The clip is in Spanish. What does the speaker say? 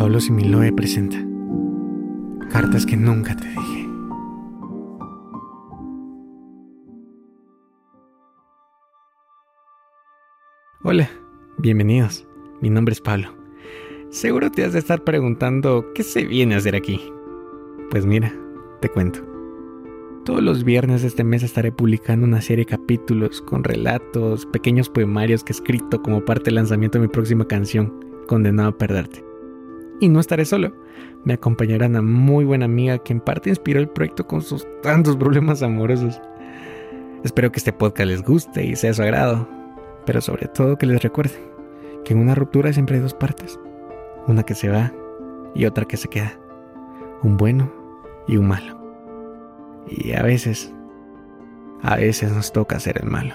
Pablo Similoe presenta Cartas que nunca te dije. Hola, bienvenidos. Mi nombre es Pablo. Seguro te has de estar preguntando qué se viene a hacer aquí. Pues mira, te cuento. Todos los viernes de este mes estaré publicando una serie de capítulos con relatos, pequeños poemarios que he escrito como parte del lanzamiento de mi próxima canción, Condenado a Perderte. Y no estaré solo. Me acompañará una muy buena amiga que en parte inspiró el proyecto con sus tantos problemas amorosos. Espero que este podcast les guste y sea su agrado, pero sobre todo que les recuerde que en una ruptura siempre hay dos partes. Una que se va y otra que se queda. Un bueno y un malo. Y a veces, a veces nos toca ser el malo.